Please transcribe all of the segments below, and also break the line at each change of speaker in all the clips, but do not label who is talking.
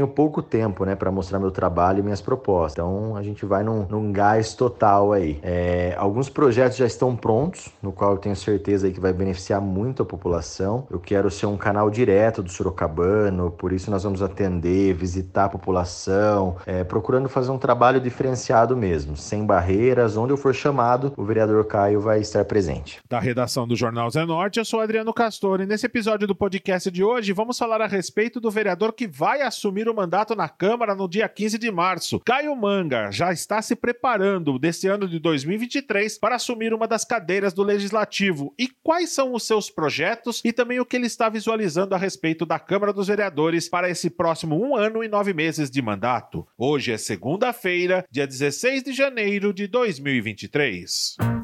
tenho pouco tempo, né, para mostrar meu trabalho e minhas propostas. Então a gente vai num, num gás total aí. É, alguns projetos já estão prontos, no qual eu tenho certeza aí que vai beneficiar muito a população. Eu quero ser um canal direto do Sorocabano, por isso nós vamos atender, visitar a população, é, procurando fazer um trabalho diferenciado mesmo, sem barreiras. Onde eu for chamado, o vereador Caio vai estar presente.
Da redação do Jornal Zé Norte, eu sou Adriano Castor e nesse episódio do podcast de hoje vamos falar a respeito do vereador que vai assumir o mandato na Câmara no dia 15 de março. Caio Manga já está se preparando desse ano de 2023 para assumir uma das cadeiras do Legislativo. E quais são os seus projetos e também o que ele está visualizando a respeito da Câmara dos Vereadores para esse próximo um ano e nove meses de mandato? Hoje é segunda-feira, dia 16 de janeiro de 2023.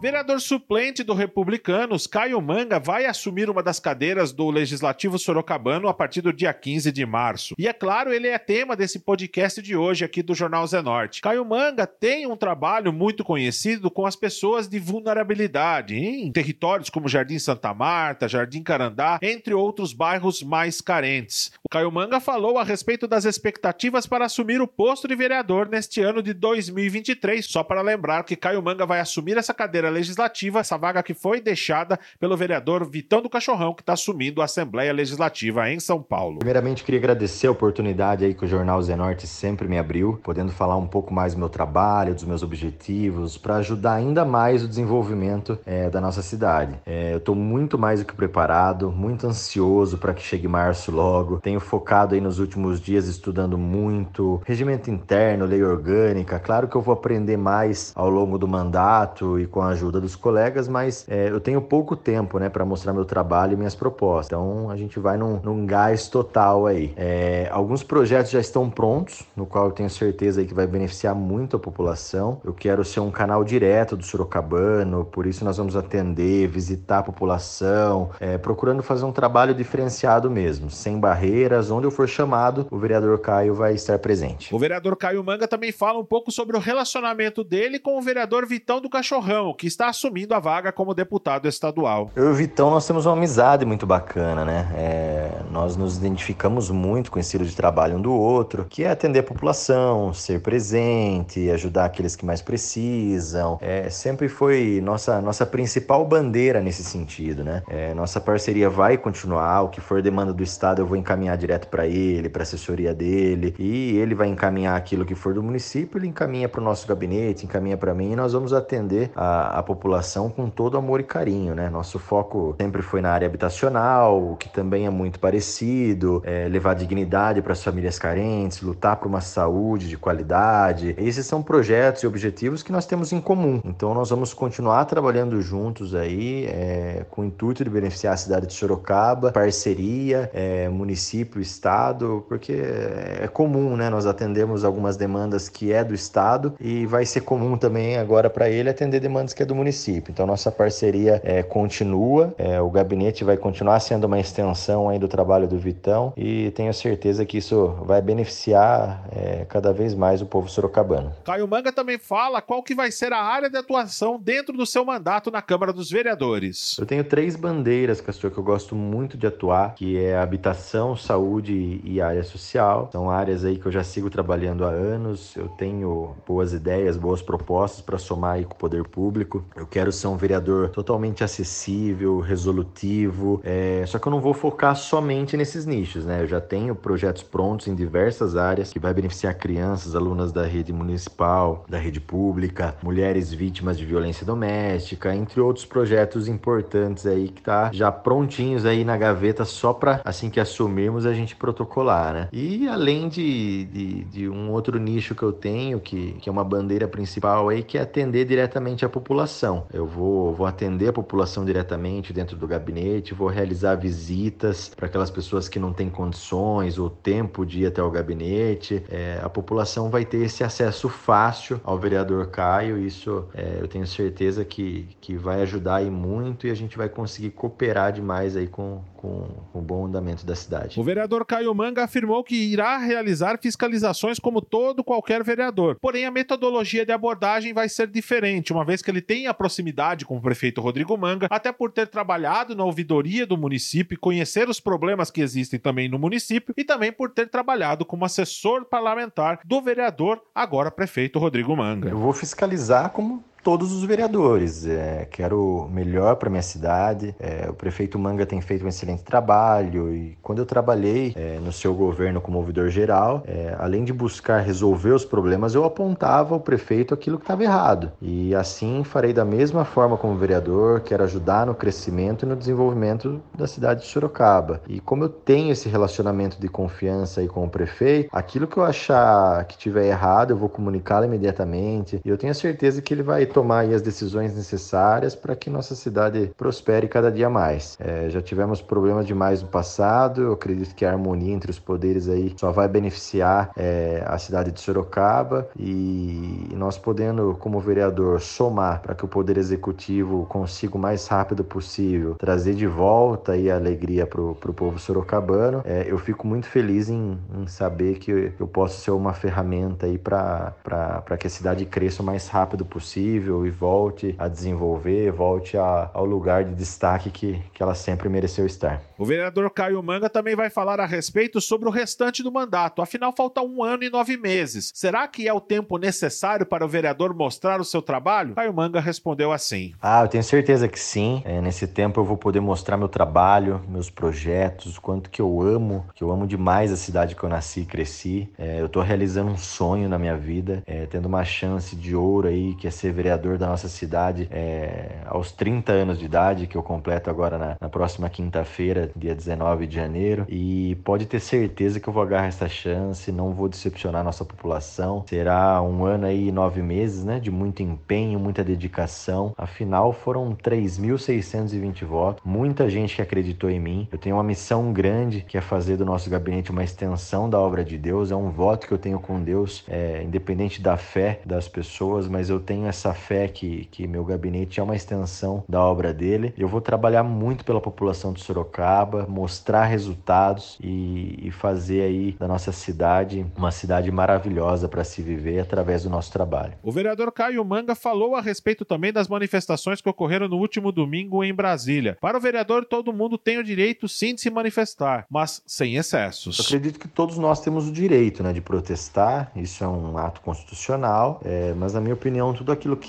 Vereador suplente do Republicanos, Caio Manga, vai assumir uma das cadeiras do Legislativo Sorocabano a partir do dia 15 de março. E é claro, ele é tema desse podcast de hoje aqui do Jornal Zé Norte. Caio Manga tem um trabalho muito conhecido com as pessoas de vulnerabilidade em territórios como Jardim Santa Marta, Jardim Carandá, entre outros bairros mais carentes. Caio Manga falou a respeito das expectativas para assumir o posto de vereador neste ano de 2023. Só para lembrar que Caio Manga vai assumir essa cadeira Legislativa, essa vaga que foi deixada pelo vereador Vitão do Cachorrão, que está assumindo a Assembleia Legislativa em São Paulo.
Primeiramente, queria agradecer a oportunidade aí que o Jornal Zenorte sempre me abriu, podendo falar um pouco mais do meu trabalho, dos meus objetivos, para ajudar ainda mais o desenvolvimento é, da nossa cidade. É, eu estou muito mais do que preparado, muito ansioso para que chegue março logo. Tenho focado aí nos últimos dias estudando muito, regimento interno, lei orgânica. Claro que eu vou aprender mais ao longo do mandato e com a ajuda dos colegas, mas é, eu tenho pouco tempo, né, para mostrar meu trabalho e minhas propostas. Então a gente vai num, num gás total aí. É, alguns projetos já estão prontos, no qual eu tenho certeza aí que vai beneficiar muito a população. Eu quero ser um canal direto do Sorocabano, por isso nós vamos atender, visitar a população, é, procurando fazer um trabalho diferenciado mesmo, sem barreiras. Onde eu for chamado, o vereador Caio vai estar presente.
O vereador Caio Manga também fala um pouco sobre o relacionamento dele com o vereador Vitão do Cachorrão, que está assumindo a vaga como deputado estadual.
Eu e o Vitão, nós temos uma amizade muito bacana, né? É, nós nos identificamos muito com o estilo de trabalho um do outro, que é atender a população, ser presente, ajudar aqueles que mais precisam. É, sempre foi nossa, nossa principal bandeira nesse sentido, né? É, nossa parceria vai continuar, o que for demanda do Estado eu vou encaminhar direto para ele, para assessoria dele, e ele vai encaminhar aquilo que for do município, ele encaminha para o nosso gabinete, encaminha para mim, e nós vamos atender a, a população com todo amor e carinho, né? Nosso foco sempre foi na área habitacional, o que também é muito parecido, é levar dignidade para as famílias carentes, lutar por uma saúde de qualidade. Esses são projetos e objetivos que nós temos em comum. Então nós vamos continuar trabalhando juntos aí, é, com o intuito de beneficiar a cidade de Sorocaba, parceria, é, município, estado, porque é comum, né? Nós atendemos algumas demandas que é do estado e vai ser comum também agora para ele atender demandas que é do município. Então nossa parceria é, continua, é, o gabinete vai continuar sendo uma extensão aí do trabalho do Vitão e tenho certeza que isso vai beneficiar é, cada vez mais o povo sorocabano.
Caio Manga também fala qual que vai ser a área de atuação dentro do seu mandato na Câmara dos Vereadores.
Eu tenho três bandeiras, Castor, que eu gosto muito de atuar, que é habitação, saúde e área social. São áreas aí que eu já sigo trabalhando há anos. Eu tenho boas ideias, boas propostas para somar aí com o poder público. Eu quero ser um vereador totalmente acessível, resolutivo. É... Só que eu não vou focar somente nesses nichos, né? Eu já tenho projetos prontos em diversas áreas que vai beneficiar crianças, alunas da rede municipal, da rede pública, mulheres vítimas de violência doméstica, entre outros projetos importantes aí que tá já prontinhos aí na gaveta só para assim que assumirmos a gente protocolar, né? E além de, de, de um outro nicho que eu tenho, que, que é uma bandeira principal aí, que é atender diretamente a população população. Eu vou, vou atender a população diretamente dentro do gabinete, vou realizar visitas para aquelas pessoas que não têm condições ou tempo de ir até o gabinete. É, a população vai ter esse acesso fácil ao vereador Caio. Isso é, eu tenho certeza que, que vai ajudar aí muito e a gente vai conseguir cooperar demais aí com, com, com o bom andamento da cidade.
Vereador Caio Manga afirmou que irá realizar fiscalizações como todo qualquer vereador. Porém, a metodologia de abordagem vai ser diferente, uma vez que ele tem a proximidade com o prefeito Rodrigo Manga, até por ter trabalhado na ouvidoria do município e conhecer os problemas que existem também no município e também por ter trabalhado como assessor parlamentar do vereador, agora prefeito Rodrigo Manga.
Eu vou fiscalizar como todos os vereadores. É, quero o melhor para minha cidade. É, o prefeito Manga tem feito um excelente trabalho e quando eu trabalhei é, no seu governo como ouvidor geral, é, além de buscar resolver os problemas, eu apontava ao prefeito aquilo que estava errado. E assim farei da mesma forma como vereador, quero ajudar no crescimento e no desenvolvimento da cidade de Sorocaba. E como eu tenho esse relacionamento de confiança aí com o prefeito, aquilo que eu achar que tiver errado, eu vou comunicá-lo imediatamente. E eu tenho a certeza que ele vai tomar as decisões necessárias para que nossa cidade prospere cada dia mais. É, já tivemos problemas demais no passado, eu acredito que a harmonia entre os poderes aí só vai beneficiar é, a cidade de Sorocaba e nós podendo, como vereador, somar para que o Poder Executivo consiga o mais rápido possível trazer de volta aí a alegria para o povo sorocabano, é, eu fico muito feliz em, em saber que eu posso ser uma ferramenta aí para que a cidade cresça o mais rápido possível possível e volte a desenvolver, volte a, ao lugar de destaque que, que ela sempre mereceu estar.
O vereador Caio Manga também vai falar a respeito sobre o restante do mandato. Afinal, falta um ano e nove meses. Será que é o tempo necessário para o vereador mostrar o seu trabalho? Caio Manga respondeu assim:
Ah, eu tenho certeza que sim. É, nesse tempo eu vou poder mostrar meu trabalho, meus projetos, o quanto que eu amo, que eu amo demais a cidade que eu nasci e cresci. É, eu estou realizando um sonho na minha vida, é, tendo uma chance de ouro aí, que é ser vereador da nossa cidade é, aos 30 anos de idade, que eu completo agora na, na próxima quinta-feira, dia 19 de janeiro. E pode ter certeza que eu vou agarrar essa chance, não vou decepcionar nossa população. Será um ano aí, nove meses, né, de muito empenho, muita dedicação. Afinal, foram 3.620 votos, muita gente que acreditou em mim. Eu tenho uma missão grande que é fazer do nosso gabinete uma extensão da obra de Deus. É um voto que eu tenho com Deus, é, independente da fé das pessoas, mas eu tenho essa fé que, que meu gabinete é uma extensão da obra dele. Eu vou trabalhar muito pela população de Sorocaba, mostrar resultados e, e fazer aí da nossa cidade uma cidade maravilhosa para se viver através do nosso trabalho.
O vereador Caio Manga falou a respeito também das manifestações que ocorreram no último domingo em Brasília. Para o vereador, todo mundo tem o direito sim de se manifestar, mas sem excessos.
Eu acredito que todos nós temos o direito né, de protestar, isso é um ato constitucional, é, mas na minha opinião, tudo aquilo que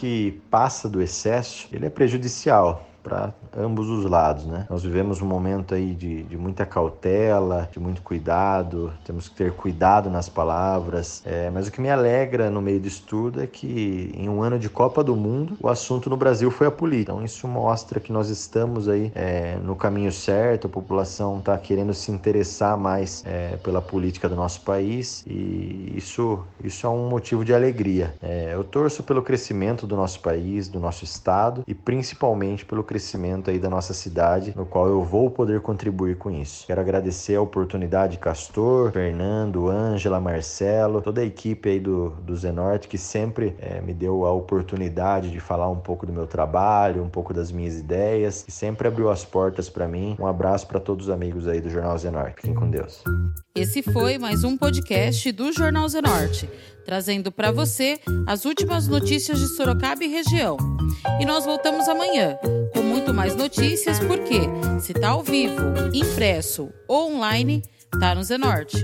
passa do excesso, ele é prejudicial para ambos os lados, né? Nós vivemos um momento aí de, de muita cautela, de muito cuidado, temos que ter cuidado nas palavras, é, mas o que me alegra no meio disso tudo é que em um ano de Copa do Mundo, o assunto no Brasil foi a política. Então isso mostra que nós estamos aí é, no caminho certo, a população está querendo se interessar mais é, pela política do nosso país e isso, isso é um motivo de alegria. É, eu torço pelo crescimento do nosso país, do nosso estado e principalmente pelo crescimento aí da nossa cidade, no qual eu vou poder contribuir com isso. Quero agradecer a oportunidade Castor, Fernando, Ângela, Marcelo, toda a equipe aí do, do Zenorte que sempre é, me deu a oportunidade de falar um pouco do meu trabalho, um pouco das minhas ideias e sempre abriu as portas para mim. Um abraço para todos os amigos aí do Jornal Zenorte. Fiquem com Deus.
Esse foi mais um podcast do Jornal Zenorte, trazendo para você as últimas notícias de Sorocaba e região. E nós voltamos amanhã mais notícias, porque se tá ao vivo, impresso ou online, tá no Zenorte.